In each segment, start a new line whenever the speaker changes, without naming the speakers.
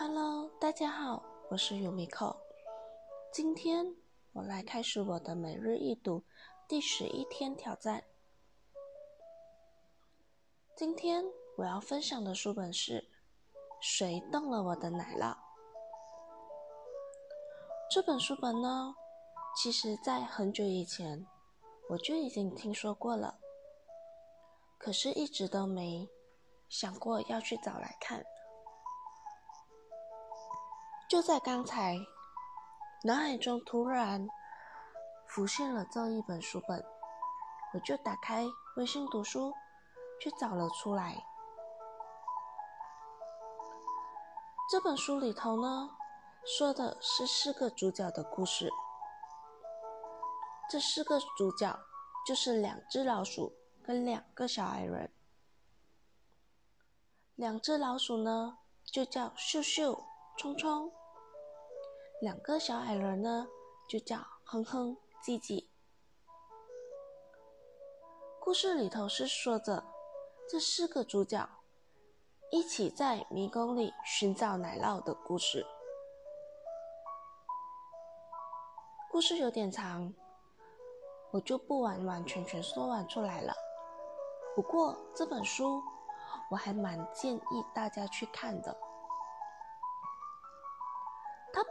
Hello，大家好，我是 Yumiko。今天我来开始我的每日一读第十一天挑战。今天我要分享的书本是《谁动了我的奶酪》。这本书本呢，其实在很久以前我就已经听说过了，可是一直都没想过要去找来看。就在刚才，脑海中突然浮现了这一本书本，我就打开微信读书，去找了出来。这本书里头呢，说的是四个主角的故事。这四个主角就是两只老鼠跟两个小矮人。两只老鼠呢，就叫秀秀、聪聪。两个小矮人呢，就叫哼哼、唧唧。故事里头是说着这四个主角一起在迷宫里寻找奶酪的故事。故事有点长，我就不完完全全说完出来了。不过这本书我还蛮建议大家去看的。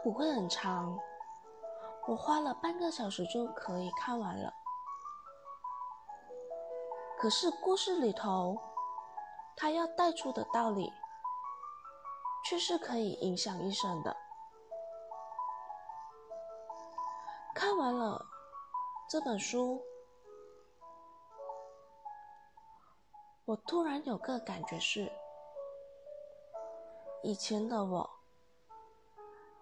不会很长，我花了半个小时就可以看完了。可是故事里头，他要带出的道理，却是可以影响一生的。看完了这本书，我突然有个感觉是，以前的我。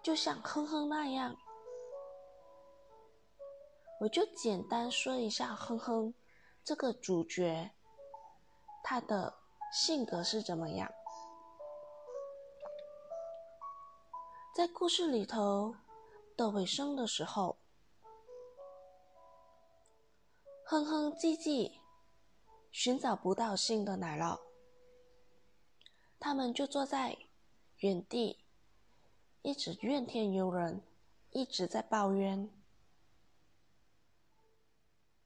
就像哼哼那样，我就简单说一下哼哼这个主角，他的性格是怎么样。在故事里头的尾声的时候，哼哼唧唧寻找不到新的奶酪，他们就坐在原地。一直怨天尤人，一直在抱怨。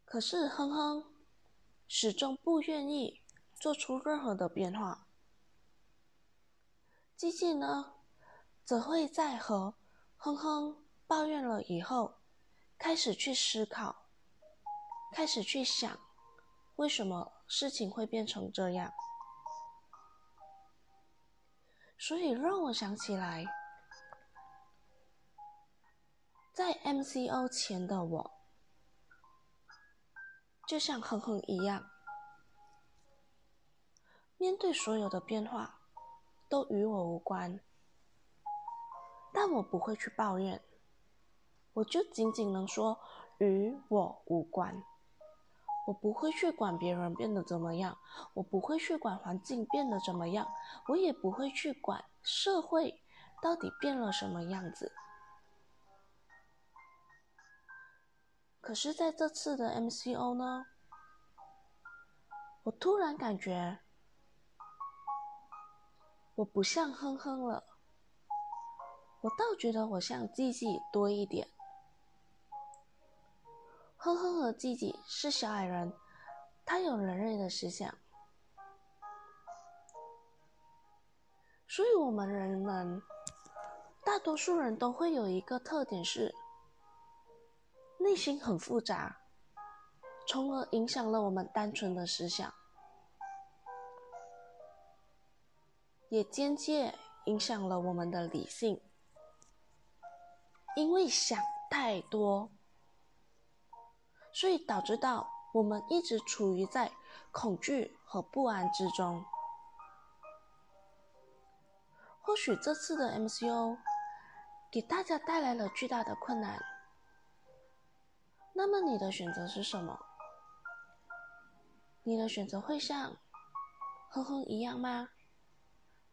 可是哼哼始终不愿意做出任何的变化。吉吉呢，则会在和哼哼抱怨了以后，开始去思考，开始去想，为什么事情会变成这样。所以让我想起来。在 MCO 前的我，就像哼哼一样，面对所有的变化都与我无关，但我不会去抱怨，我就仅仅能说与我无关。我不会去管别人变得怎么样，我不会去管环境变得怎么样，我也不会去管社会到底变了什么样子。可是，在这次的 MCO 呢，我突然感觉我不像哼哼了，我倒觉得我像唧唧多一点。哼哼和唧唧是小矮人，他有人类的思想，所以我们人们大多数人都会有一个特点是。内心很复杂，从而影响了我们单纯的思想，也间接影响了我们的理性。因为想太多，所以导致到我们一直处于在恐惧和不安之中。或许这次的 MCO 给大家带来了巨大的困难。那么你的选择是什么？你的选择会像哼哼一样吗？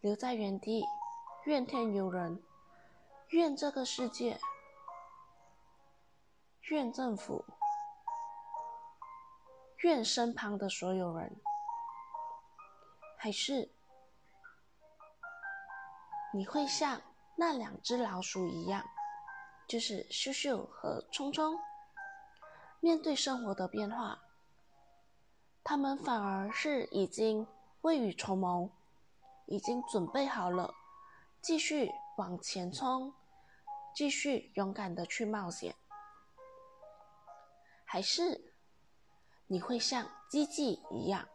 留在原地，怨天尤人，怨这个世界，怨政府，怨身旁的所有人，还是你会像那两只老鼠一样，就是秀秀和冲冲。面对生活的变化，他们反而是已经未雨绸缪，已经准备好了，继续往前冲，继续勇敢的去冒险。还是你会像鸡鸡一样，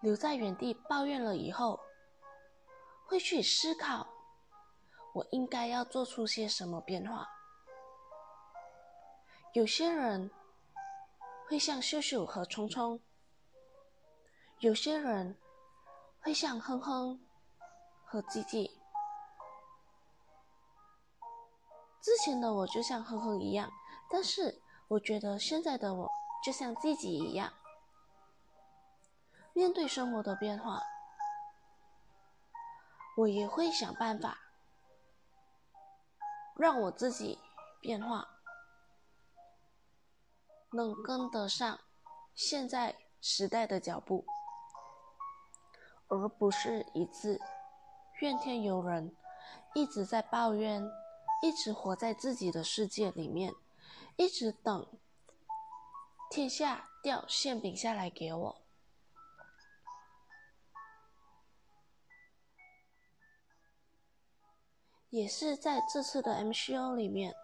留在原地抱怨了以后，会去思考，我应该要做出些什么变化？有些人会像秀秀和冲冲，有些人会像哼哼和鸡鸡。之前的我就像哼哼一样，但是。我觉得现在的我就像自己一样，面对生活的变化，我也会想办法让我自己变化，能跟得上现在时代的脚步，而不是一次怨天尤人，一直在抱怨，一直活在自己的世界里面。一直等天下掉馅饼下来给我，也是在这次的 MCO 里面，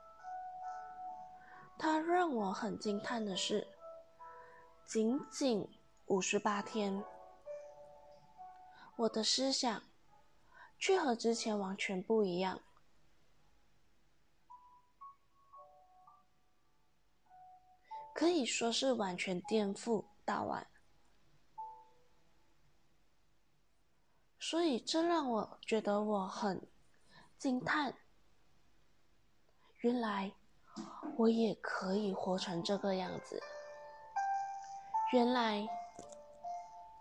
他让我很惊叹的是，仅仅五十八天，我的思想却和之前完全不一样。可以说是完全颠覆大碗，所以这让我觉得我很惊叹。原来我也可以活成这个样子。原来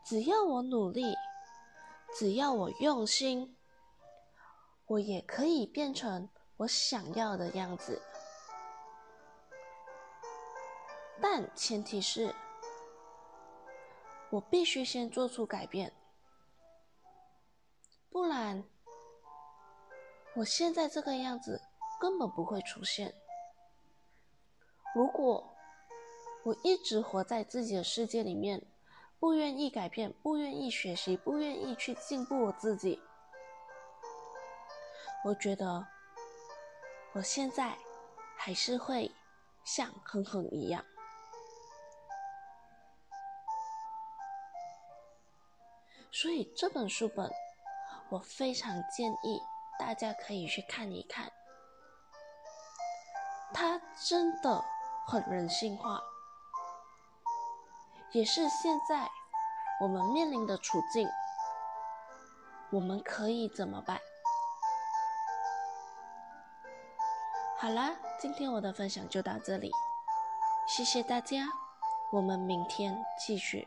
只要我努力，只要我用心，我也可以变成我想要的样子。但前提是，我必须先做出改变，不然我现在这个样子根本不会出现。如果我一直活在自己的世界里面，不愿意改变，不愿意学习，不愿意去进步我自己，我觉得我现在还是会像哼哼一样。所以这本书本，我非常建议大家可以去看一看，它真的很人性化，也是现在我们面临的处境，我们可以怎么办？好啦，今天我的分享就到这里，谢谢大家，我们明天继续。